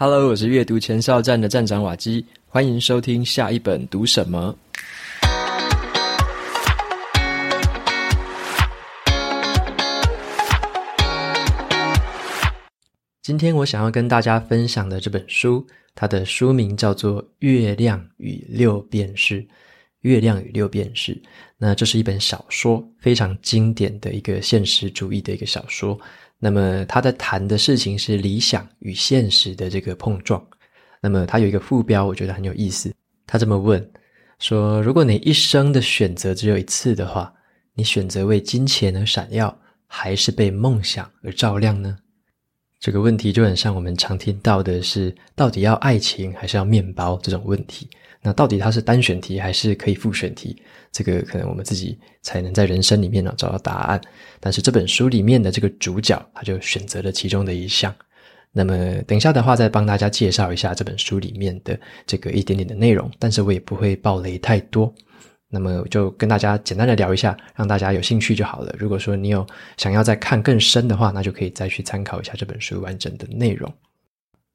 Hello，我是阅读前哨站的站长瓦基，欢迎收听下一本读什么。今天我想要跟大家分享的这本书，它的书名叫做《月亮与六便士》。月亮与六便士，那这是一本小说，非常经典的一个现实主义的一个小说。那么他在谈的事情是理想与现实的这个碰撞。那么他有一个副标，我觉得很有意思。他这么问说：“如果你一生的选择只有一次的话，你选择为金钱而闪耀，还是被梦想而照亮呢？”这个问题就很像我们常听到的是：到底要爱情还是要面包这种问题。那到底它是单选题还是可以复选题？这个可能我们自己才能在人生里面呢找到答案。但是这本书里面的这个主角，他就选择了其中的一项。那么等一下的话，再帮大家介绍一下这本书里面的这个一点点的内容。但是我也不会爆雷太多。那么就跟大家简单的聊一下，让大家有兴趣就好了。如果说你有想要再看更深的话，那就可以再去参考一下这本书完整的内容。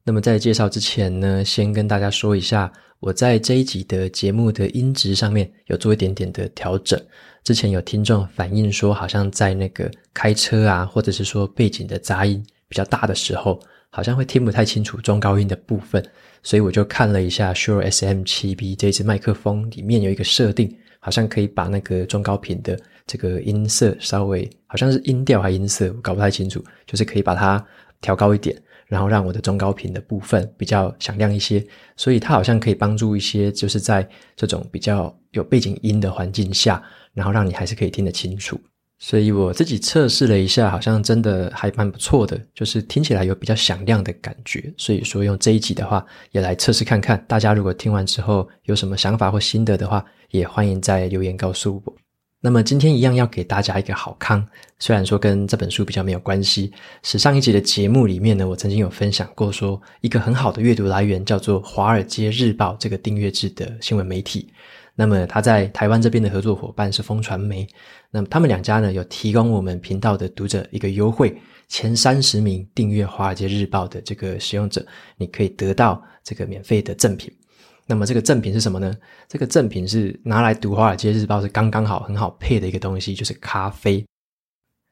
那么在介绍之前呢，先跟大家说一下，我在这一集的节目的音质上面有做一点点的调整。之前有听众反映说，好像在那个开车啊，或者是说背景的杂音比较大的时候，好像会听不太清楚中高音的部分。所以我就看了一下 Sure SM7B 这支麦克风里面有一个设定，好像可以把那个中高频的这个音色稍微，好像是音调还音色，我搞不太清楚，就是可以把它调高一点。然后让我的中高频的部分比较响亮一些，所以它好像可以帮助一些，就是在这种比较有背景音的环境下，然后让你还是可以听得清楚。所以我自己测试了一下，好像真的还蛮不错的，就是听起来有比较响亮的感觉。所以说用这一集的话，也来测试看看。大家如果听完之后有什么想法或心得的话，也欢迎在留言告诉我。那么今天一样要给大家一个好康，虽然说跟这本书比较没有关系，是上一集的节目里面呢，我曾经有分享过说一个很好的阅读来源叫做《华尔街日报》这个订阅制的新闻媒体。那么他在台湾这边的合作伙伴是风传媒，那么他们两家呢有提供我们频道的读者一个优惠，前三十名订阅《华尔街日报》的这个使用者，你可以得到这个免费的赠品。那么这个赠品是什么呢？这个赠品是拿来读《华尔街日报》是刚刚好、很好配的一个东西，就是咖啡。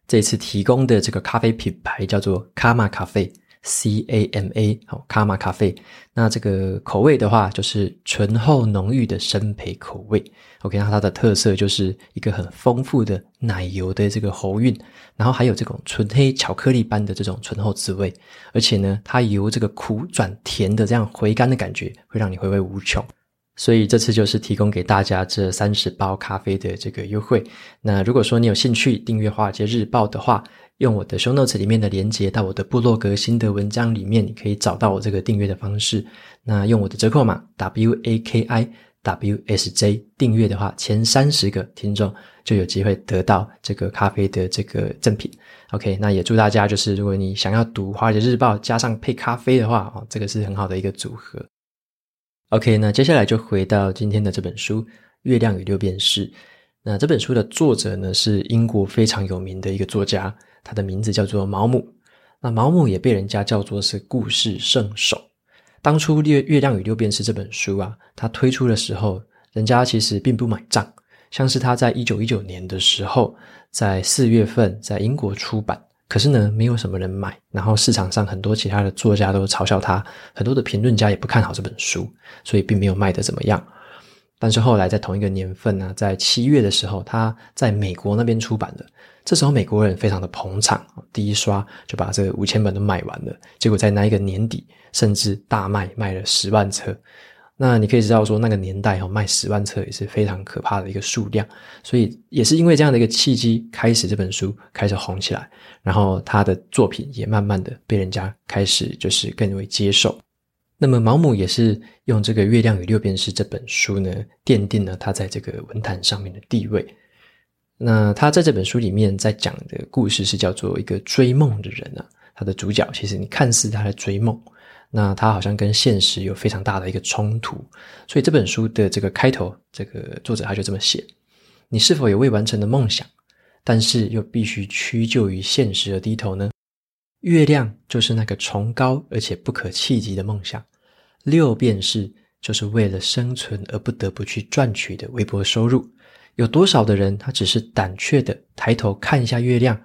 这次提供的这个咖啡品牌叫做卡玛咖啡。C A M A，好，卡玛咖啡。那这个口味的话，就是醇厚浓郁的生焙口味。OK，那它的特色就是一个很丰富的奶油的这个喉韵，然后还有这种纯黑巧克力般的这种醇厚滋味。而且呢，它由这个苦转甜的这样回甘的感觉，会让你回味无穷。所以这次就是提供给大家这三十包咖啡的这个优惠。那如果说你有兴趣订阅《华尔街日报》的话，用我的 show notes 里面的连接到我的部落格心得文章里面，你可以找到我这个订阅的方式。那用我的折扣码 W A K I W S J 订阅的话，前三十个听众就有机会得到这个咖啡的这个赠品。OK，那也祝大家就是如果你想要读《华尔街日报》加上配咖啡的话，哦，这个是很好的一个组合。OK，那接下来就回到今天的这本书《月亮与六便士》。那这本书的作者呢，是英国非常有名的一个作家。他的名字叫做毛姆，那毛姆也被人家叫做是故事圣手。当初《月月亮与六便士》这本书啊，他推出的时候，人家其实并不买账。像是他在一九一九年的时候，在四月份在英国出版，可是呢，没有什么人买。然后市场上很多其他的作家都嘲笑他，很多的评论家也不看好这本书，所以并没有卖得怎么样。但是后来在同一个年份呢，在七月的时候，他在美国那边出版了。这时候美国人非常的捧场，第一刷就把这五千本都卖完了。结果在那一个年底，甚至大卖，卖了十万册。那你可以知道说，那个年代哦，卖十万册也是非常可怕的一个数量。所以也是因为这样的一个契机，开始这本书开始红起来，然后他的作品也慢慢的被人家开始就是更为接受。那么毛姆也是用这个《月亮与六便士》这本书呢，奠定了他在这个文坛上面的地位。那他在这本书里面在讲的故事是叫做一个追梦的人啊，他的主角其实你看似他在追梦，那他好像跟现实有非常大的一个冲突，所以这本书的这个开头，这个作者他就这么写：你是否有未完成的梦想，但是又必须屈就于现实而低头呢？月亮就是那个崇高而且不可企及的梦想，六便士就是为了生存而不得不去赚取的微薄收入。有多少的人，他只是胆怯的抬头看一下月亮，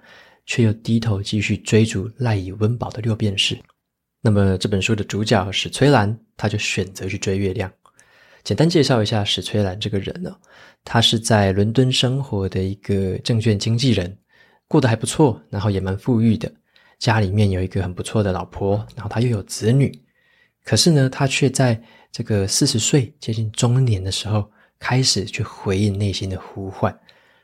却又低头继续追逐赖以温饱的六便士？那么这本书的主角史崔兰，他就选择去追月亮。简单介绍一下史崔兰这个人呢、哦，他是在伦敦生活的一个证券经纪人，过得还不错，然后也蛮富裕的，家里面有一个很不错的老婆，然后他又有子女。可是呢，他却在这个四十岁接近中年的时候，开始去回应内心的呼唤。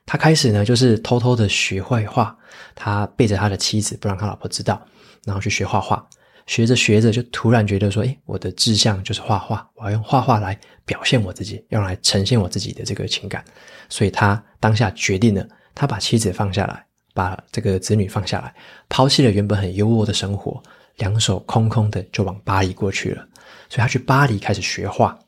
他开始呢，就是偷偷的学绘画，他背着他的妻子，不让他老婆知道，然后去学画画。学着学着，就突然觉得说：“诶，我的志向就是画画，我要用画画来表现我自己，用来呈现我自己的这个情感。”所以他当下决定了，他把妻子放下来，把这个子女放下来，抛弃了原本很优渥的生活，两手空空的就往巴黎过去了。所以他去巴黎开始学画，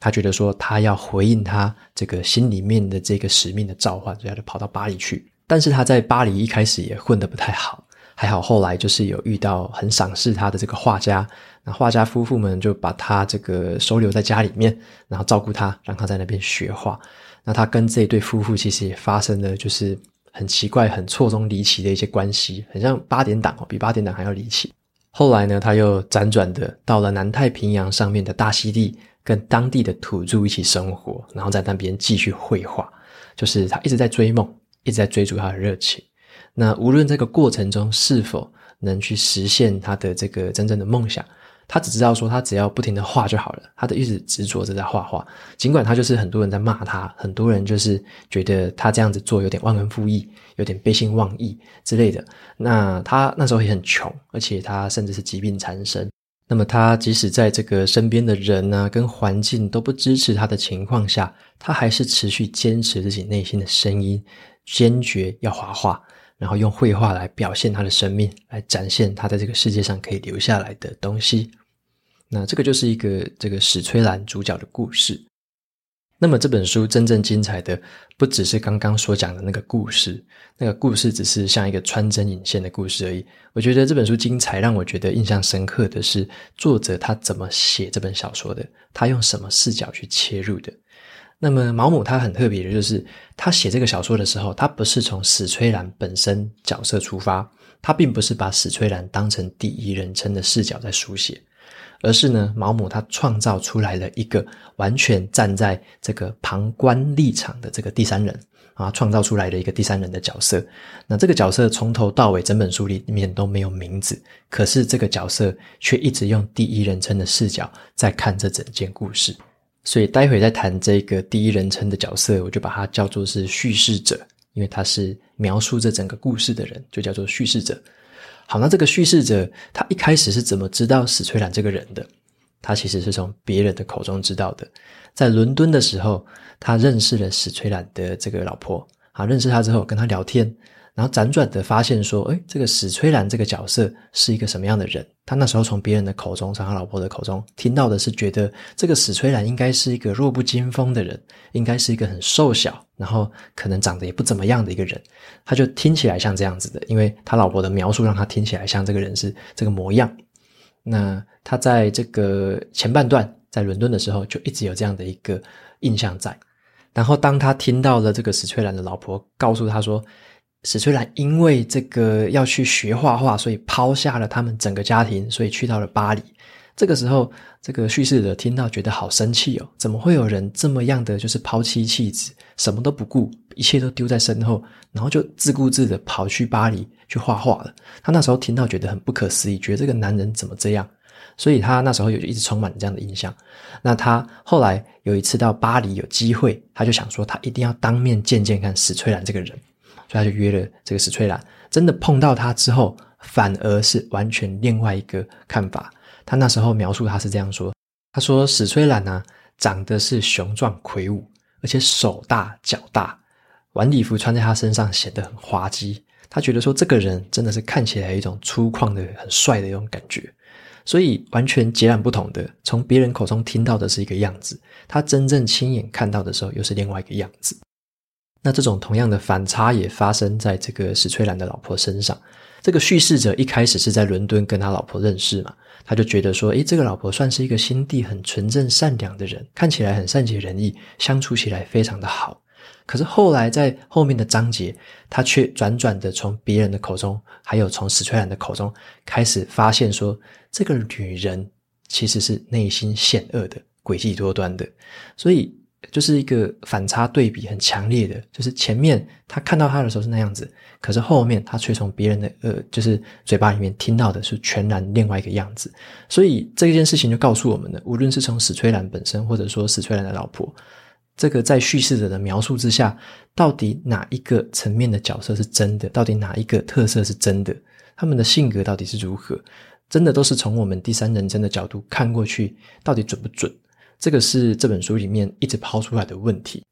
他觉得说他要回应他这个心里面的这个使命的召唤，所以他就跑到巴黎去。但是他在巴黎一开始也混得不太好。还好，后来就是有遇到很赏识他的这个画家，那画家夫妇们就把他这个收留在家里面，然后照顾他，让他在那边学画。那他跟这对夫妇其实也发生了就是很奇怪、很错综离奇的一些关系，很像八点档哦，比八点档还要离奇。后来呢，他又辗转的到了南太平洋上面的大溪地，跟当地的土著一起生活，然后在那边继续绘画。就是他一直在追梦，一直在追逐他的热情。那无论这个过程中是否能去实现他的这个真正的梦想，他只知道说他只要不停的画就好了。他的一直执着着在画画，尽管他就是很多人在骂他，很多人就是觉得他这样子做有点忘恩负义，有点背信忘义之类的。那他那时候也很穷，而且他甚至是疾病缠身。那么他即使在这个身边的人呢、跟环境都不支持他的情况下，他还是持续坚持自己内心的声音，坚决要画画。然后用绘画来表现他的生命，来展现他在这个世界上可以留下来的东西。那这个就是一个这个史崔兰主角的故事。那么这本书真正精彩的，不只是刚刚所讲的那个故事，那个故事只是像一个穿针引线的故事而已。我觉得这本书精彩，让我觉得印象深刻的是作者他怎么写这本小说的，他用什么视角去切入的。那么毛姆他很特别的就是，他写这个小说的时候，他不是从史崔兰本身角色出发，他并不是把史崔兰当成第一人称的视角在书写，而是呢，毛姆他创造出来了一个完全站在这个旁观立场的这个第三人啊，创造出来的一个第三人的角色。那这个角色从头到尾整本书里面都没有名字，可是这个角色却一直用第一人称的视角在看这整件故事。所以待会再谈这个第一人称的角色，我就把它叫做是叙事者，因为他是描述这整个故事的人，就叫做叙事者。好，那这个叙事者他一开始是怎么知道史崔兰这个人的？他其实是从别人的口中知道的。在伦敦的时候，他认识了史崔兰的这个老婆，啊，认识他之后跟他聊天。然后辗转的发现说，诶，这个史崔兰这个角色是一个什么样的人？他那时候从别人的口中，从他老婆的口中听到的是，觉得这个史崔兰应该是一个弱不禁风的人，应该是一个很瘦小，然后可能长得也不怎么样的一个人。他就听起来像这样子的，因为他老婆的描述让他听起来像这个人是这个模样。那他在这个前半段在伦敦的时候，就一直有这样的一个印象在。然后当他听到了这个史崔兰的老婆告诉他说，史崔兰因为这个要去学画画，所以抛下了他们整个家庭，所以去到了巴黎。这个时候，这个叙事者听到觉得好生气哦，怎么会有人这么样的就是抛妻弃子，什么都不顾，一切都丢在身后，然后就自顾自的跑去巴黎去画画了。他那时候听到觉得很不可思议，觉得这个男人怎么这样？所以他那时候有一直充满这样的印象。那他后来有一次到巴黎有机会，他就想说他一定要当面见见看史崔兰这个人。所以他就约了这个史崔兰，真的碰到他之后，反而是完全另外一个看法。他那时候描述他是这样说：“他说史崔兰呢，长得是雄壮魁梧，而且手大脚大，晚礼服穿在他身上显得很滑稽。他觉得说这个人真的是看起来一种粗犷的、很帅的一种感觉。所以完全截然不同的，从别人口中听到的是一个样子，他真正亲眼看到的时候又是另外一个样子。”那这种同样的反差也发生在这个史崔兰的老婆身上。这个叙事者一开始是在伦敦跟他老婆认识嘛，他就觉得说，诶，这个老婆算是一个心地很纯正善良的人，看起来很善解人意，相处起来非常的好。可是后来在后面的章节，他却转转的从别人的口中，还有从史崔兰的口中开始发现说，这个女人其实是内心险恶的、诡计多端的，所以就是一个反差对比很强烈的，就是前面他看到他的时候是那样子，可是后面他却从别人的呃，就是嘴巴里面听到的是全然另外一个样子，所以这件事情就告诉我们了，无论是从史崔兰本身，或者说史崔兰的老婆。这个在叙事者的描述之下，到底哪一个层面的角色是真的？到底哪一个特色是真的？他们的性格到底是如何？真的都是从我们第三人称的角度看过去，到底准不准？这个是这本书里面一直抛出来的问题。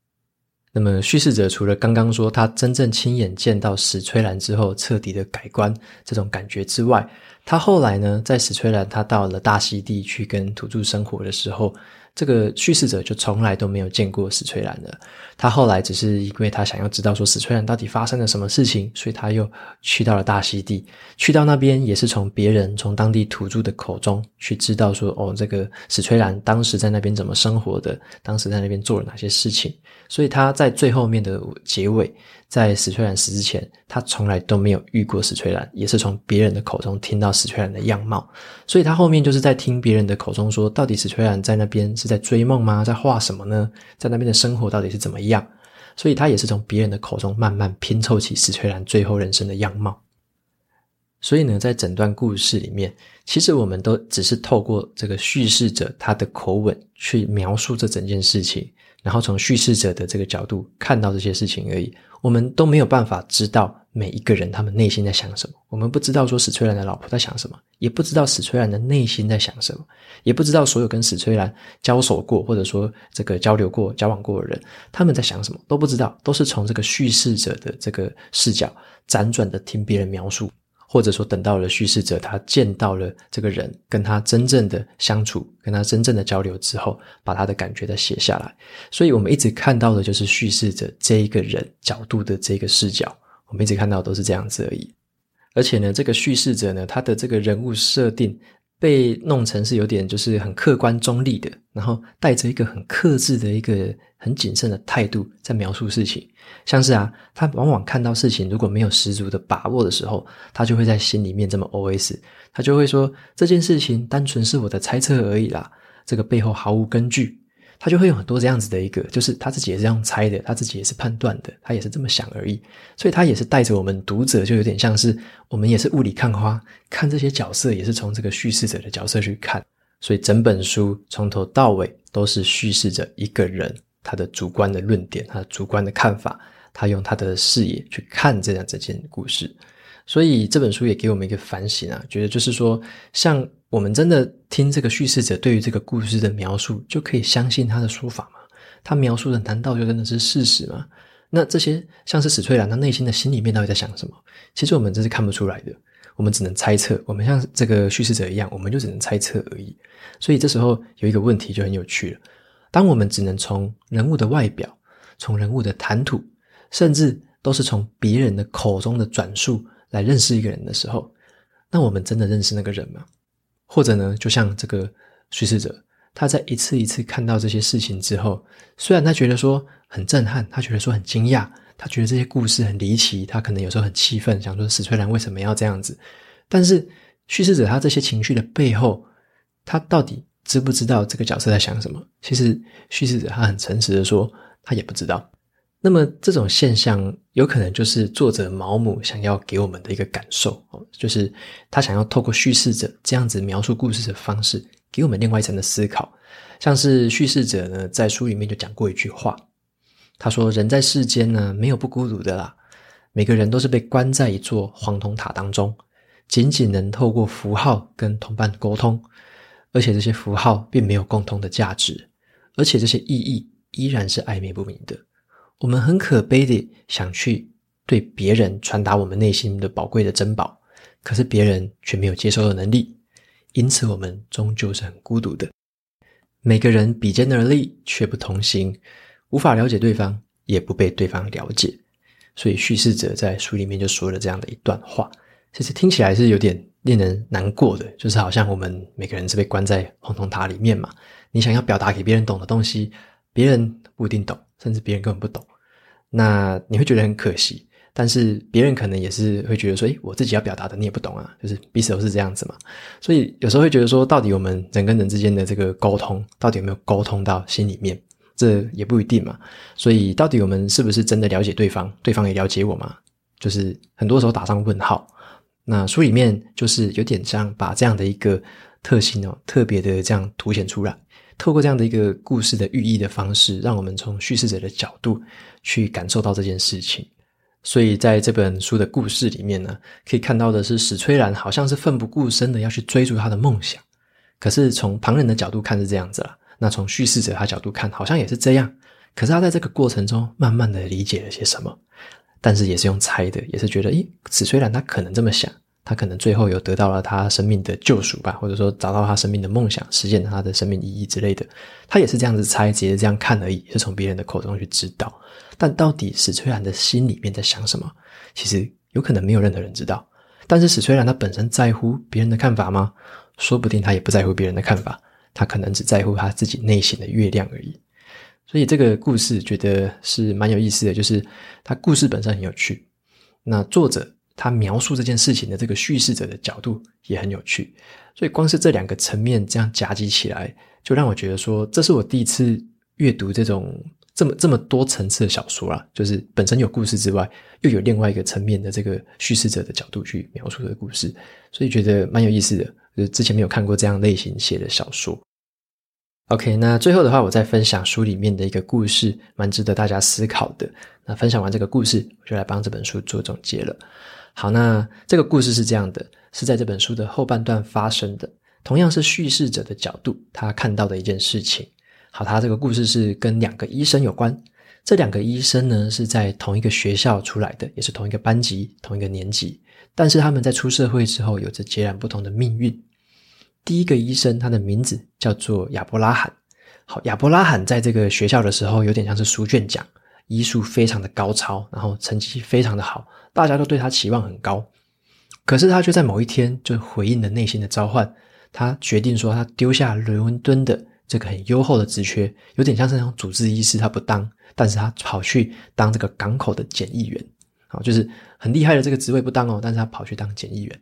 那么叙事者除了刚刚说他真正亲眼见到史崔兰之后彻底的改观这种感觉之外，他后来呢，在史崔兰他到了大溪地去跟土著生活的时候。这个叙事者就从来都没有见过史崔兰的，他后来只是因为他想要知道说史崔兰到底发生了什么事情，所以他又去到了大溪地，去到那边也是从别人从当地土著的口中去知道说，哦，这个史崔兰当时在那边怎么生活的，当时在那边做了哪些事情，所以他在最后面的结尾。在史崔兰死之前，他从来都没有遇过史崔兰，也是从别人的口中听到史崔兰的样貌，所以他后面就是在听别人的口中说，到底史崔兰在那边是在追梦吗？在画什么呢？在那边的生活到底是怎么样？所以他也是从别人的口中慢慢拼凑起史翠兰最后人生的样貌。所以呢，在整段故事里面，其实我们都只是透过这个叙事者他的口吻去描述这整件事情。然后从叙事者的这个角度看到这些事情而已，我们都没有办法知道每一个人他们内心在想什么。我们不知道说史崔兰的老婆在想什么，也不知道史崔兰的内心在想什么，也不知道所有跟史崔兰交手过或者说这个交流过、交往过的人他们在想什么都不知道，都是从这个叙事者的这个视角辗转的听别人描述。或者说，等到了叙事者，他见到了这个人，跟他真正的相处，跟他真正的交流之后，把他的感觉再写下来。所以，我们一直看到的就是叙事者这一个人角度的这个视角，我们一直看到都是这样子而已。而且呢，这个叙事者呢，他的这个人物设定。被弄成是有点就是很客观中立的，然后带着一个很克制的一个很谨慎的态度在描述事情。像是啊，他往往看到事情如果没有十足的把握的时候，他就会在心里面这么 OS，他就会说，这件事情单纯是我的猜测而已啦，这个背后毫无根据。他就会有很多这样子的一个，就是他自己也是这样猜的，他自己也是判断的，他也是这么想而已。所以他也是带着我们读者，就有点像是我们也是雾里看花，看这些角色也是从这个叙事者的角色去看。所以整本书从头到尾都是叙事者一个人他的主观的论点，他的主观的看法，他用他的视野去看这样这件故事。所以这本书也给我们一个反省啊，觉得就是说，像我们真的听这个叙事者对于这个故事的描述，就可以相信他的说法吗？他描述的难道就真的是事实吗？那这些像是史翠兰，他内心的心里面到底在想什么？其实我们真是看不出来的，我们只能猜测。我们像这个叙事者一样，我们就只能猜测而已。所以这时候有一个问题就很有趣了：当我们只能从人物的外表、从人物的谈吐，甚至都是从别人的口中的转述。来认识一个人的时候，那我们真的认识那个人吗？或者呢，就像这个叙事者，他在一次一次看到这些事情之后，虽然他觉得说很震撼，他觉得说很惊讶，他觉得这些故事很离奇，他可能有时候很气愤，想说史翠兰为什么要这样子？但是叙事者他这些情绪的背后，他到底知不知道这个角色在想什么？其实叙事者他很诚实的说，他也不知道。那么这种现象有可能就是作者毛姆想要给我们的一个感受哦，就是他想要透过叙事者这样子描述故事的方式，给我们另外一层的思考。像是叙事者呢，在书里面就讲过一句话，他说：“人在世间呢，没有不孤独的啦，每个人都是被关在一座黄铜塔当中，仅仅能透过符号跟同伴沟通，而且这些符号并没有共同的价值，而且这些意义依然是暧昧不明的。”我们很可悲地想去对别人传达我们内心的宝贵的珍宝，可是别人却没有接收的能力，因此我们终究是很孤独的。每个人比肩而立，却不同行，无法了解对方，也不被对方了解。所以叙事者在书里面就说了这样的一段话，其实听起来是有点令人难过的，就是好像我们每个人是被关在红铜塔里面嘛。你想要表达给别人懂的东西，别人不一定懂，甚至别人根本不懂，那你会觉得很可惜。但是别人可能也是会觉得说，诶，我自己要表达的你也不懂啊，就是彼此都是这样子嘛。所以有时候会觉得说，到底我们人跟人之间的这个沟通，到底有没有沟通到心里面？这也不一定嘛。所以到底我们是不是真的了解对方？对方也了解我吗？就是很多时候打上问号。那书里面就是有点像把这样的一个特性哦，特别的这样凸显出来，透过这样的一个故事的寓意的方式，让我们从叙事者的角度去感受到这件事情。所以在这本书的故事里面呢，可以看到的是史崔兰好像是奋不顾身的要去追逐他的梦想，可是从旁人的角度看是这样子啦，那从叙事者他角度看好像也是这样，可是他在这个过程中慢慢的理解了些什么，但是也是用猜的，也是觉得，诶，史崔兰他可能这么想。他可能最后有得到了他生命的救赎吧，或者说找到他生命的梦想，实现他的生命意义之类的。他也是这样子猜，直接这样看而已，是从别人的口中去知道。但到底史崔兰的心里面在想什么？其实有可能没有任何人知道。但是史崔兰他本身在乎别人的看法吗？说不定他也不在乎别人的看法，他可能只在乎他自己内心的月亮而已。所以这个故事觉得是蛮有意思的，就是他故事本身很有趣。那作者。他描述这件事情的这个叙事者的角度也很有趣，所以光是这两个层面这样夹击起来，就让我觉得说，这是我第一次阅读这种这么这么多层次的小说啦，就是本身有故事之外，又有另外一个层面的这个叙事者的角度去描述这个故事，所以觉得蛮有意思的，就是之前没有看过这样类型写的小说。OK，那最后的话，我再分享书里面的一个故事，蛮值得大家思考的。那分享完这个故事，我就来帮这本书做总结了。好，那这个故事是这样的，是在这本书的后半段发生的，同样是叙事者的角度，他看到的一件事情。好，他这个故事是跟两个医生有关，这两个医生呢是在同一个学校出来的，也是同一个班级、同一个年级，但是他们在出社会之后有着截然不同的命运。第一个医生，他的名字叫做亚伯拉罕。好，亚伯拉罕在这个学校的时候，有点像是书卷奖。医术非常的高超，然后成绩非常的好，大家都对他期望很高。可是他却在某一天就回应了内心的召唤，他决定说他丢下伦敦的这个很优厚的职缺，有点像是那种主治医师，他不当，但是他跑去当这个港口的检疫员，好，就是很厉害的这个职位不当哦，但是他跑去当检疫员。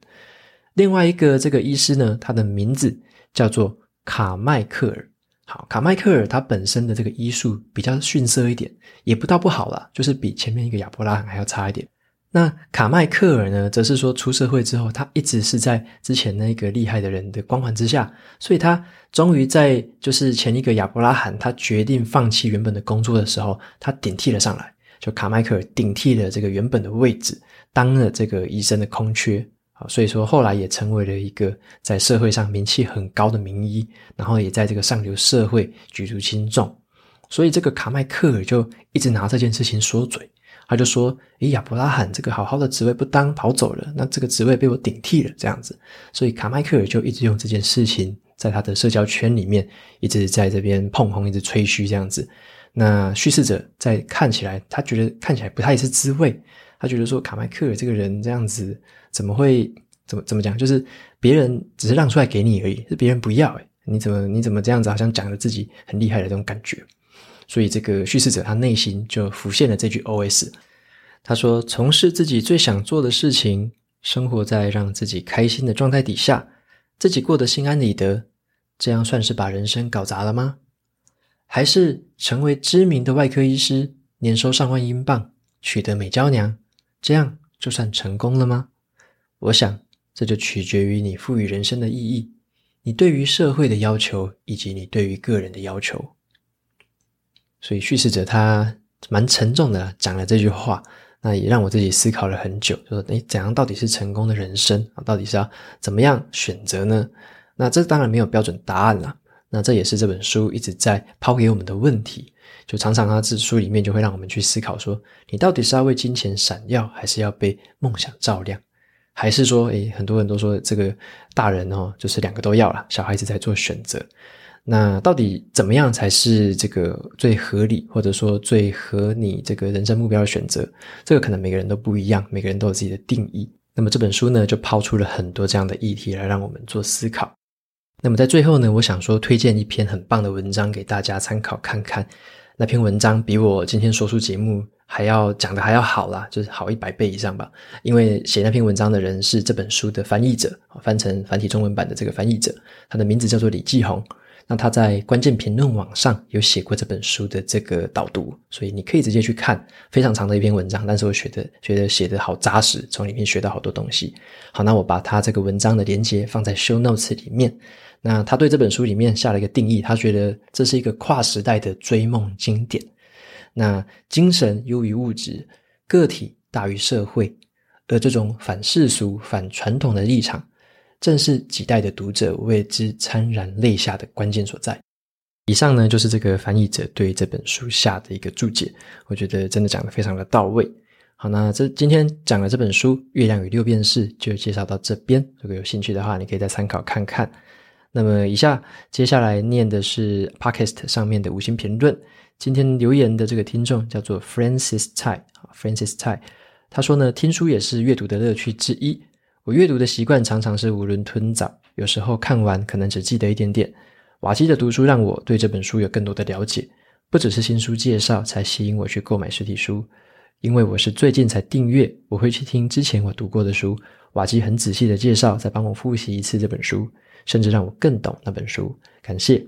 另外一个这个医师呢，他的名字叫做卡麦克尔。好，卡麦克尔他本身的这个医术比较逊色一点，也不到不好啦，就是比前面一个亚伯拉罕还要差一点。那卡麦克尔呢，则是说出社会之后，他一直是在之前那个厉害的人的光环之下，所以他终于在就是前一个亚伯拉罕他决定放弃原本的工作的时候，他顶替了上来，就卡麦克尔顶替了这个原本的位置，当了这个医生的空缺。好，所以说后来也成为了一个在社会上名气很高的名医，然后也在这个上流社会举足轻重。所以这个卡麦克尔就一直拿这件事情说嘴，他就说：“诶，亚伯拉罕这个好好的职位不当跑走了，那这个职位被我顶替了，这样子。”所以卡麦克尔就一直用这件事情在他的社交圈里面一直在这边碰红，一直吹嘘这样子。那叙事者在看起来，他觉得看起来不太是滋味。他觉得说卡麦克尔这个人这样子怎么会怎么怎么讲？就是别人只是让出来给你而已，是别人不要诶，你怎么你怎么这样子？好像讲了自己很厉害的这种感觉。所以这个叙事者他内心就浮现了这句 OS。他说：“从事自己最想做的事情，生活在让自己开心的状态底下，自己过得心安理得，这样算是把人生搞砸了吗？还是成为知名的外科医师，年收上万英镑，取得美娇娘？”这样就算成功了吗？我想，这就取决于你赋予人生的意义，你对于社会的要求，以及你对于个人的要求。所以叙事者他蛮沉重的讲了这句话，那也让我自己思考了很久，就说：诶，怎样到底是成功的人生啊？到底是要怎么样选择呢？那这当然没有标准答案啦。那这也是这本书一直在抛给我们的问题。就常常他这书里面就会让我们去思考说，你到底是要为金钱闪耀，还是要被梦想照亮？还是说，诶，很多人都说这个大人哦，就是两个都要了，小孩子在做选择。那到底怎么样才是这个最合理，或者说最合你这个人生目标的选择？这个可能每个人都不一样，每个人都有自己的定义。那么这本书呢，就抛出了很多这样的议题来让我们做思考。那么在最后呢，我想说推荐一篇很棒的文章给大家参考看看。那篇文章比我今天说出节目还要讲的还要好啦，就是好一百倍以上吧。因为写那篇文章的人是这本书的翻译者，翻成繁体中文版的这个翻译者，他的名字叫做李继红。那他在关键评论网上有写过这本书的这个导读，所以你可以直接去看，非常长的一篇文章，但是我觉得觉得写得好扎实，从里面学到好多东西。好，那我把他这个文章的连接放在 show notes 里面。那他对这本书里面下了一个定义，他觉得这是一个跨时代的追梦经典。那精神优于物质，个体大于社会，而这种反世俗、反传统的立场。正是几代的读者为之潸然泪下的关键所在。以上呢，就是这个翻译者对这本书下的一个注解，我觉得真的讲得非常的到位。好，那这今天讲的这本书《月亮与六便士》就介绍到这边。如果有兴趣的话，你可以再参考看看。那么，以下接下来念的是 Podcast 上面的五星评论。今天留言的这个听众叫做 Francis Tai，Francis Tai，他说呢，听书也是阅读的乐趣之一。我阅读的习惯常常是囫囵吞枣，有时候看完可能只记得一点点。瓦基的读书让我对这本书有更多的了解，不只是新书介绍才吸引我去购买实体书，因为我是最近才订阅，我会去听之前我读过的书，瓦基很仔细的介绍，再帮我复习一次这本书，甚至让我更懂那本书。感谢。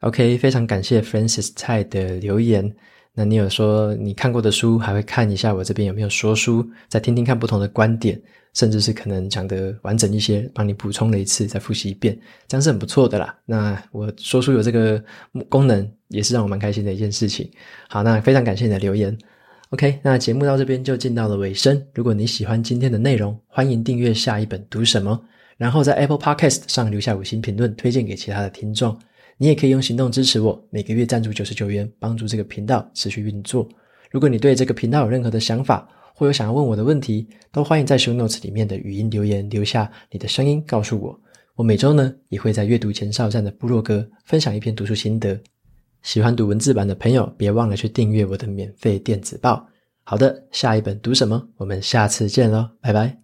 OK，非常感谢 Francis 蔡的留言。那你有说你看过的书，还会看一下我这边有没有说书，再听听看不同的观点。甚至是可能讲得完整一些，帮你补充了一次，再复习一遍，这样是很不错的啦。那我说出有这个功能，也是让我蛮开心的一件事情。好，那非常感谢你的留言。OK，那节目到这边就进到了尾声。如果你喜欢今天的内容，欢迎订阅下一本读什么，然后在 Apple Podcast 上留下五星评论，推荐给其他的听众。你也可以用行动支持我，每个月赞助九十九元，帮助这个频道持续运作。如果你对这个频道有任何的想法，或有想要问我的问题，都欢迎在 show notes 里面的语音留言留下你的声音，告诉我。我每周呢也会在阅读前哨站的部落格分享一篇读书心得。喜欢读文字版的朋友，别忘了去订阅我的免费电子报。好的，下一本读什么？我们下次见喽，拜拜。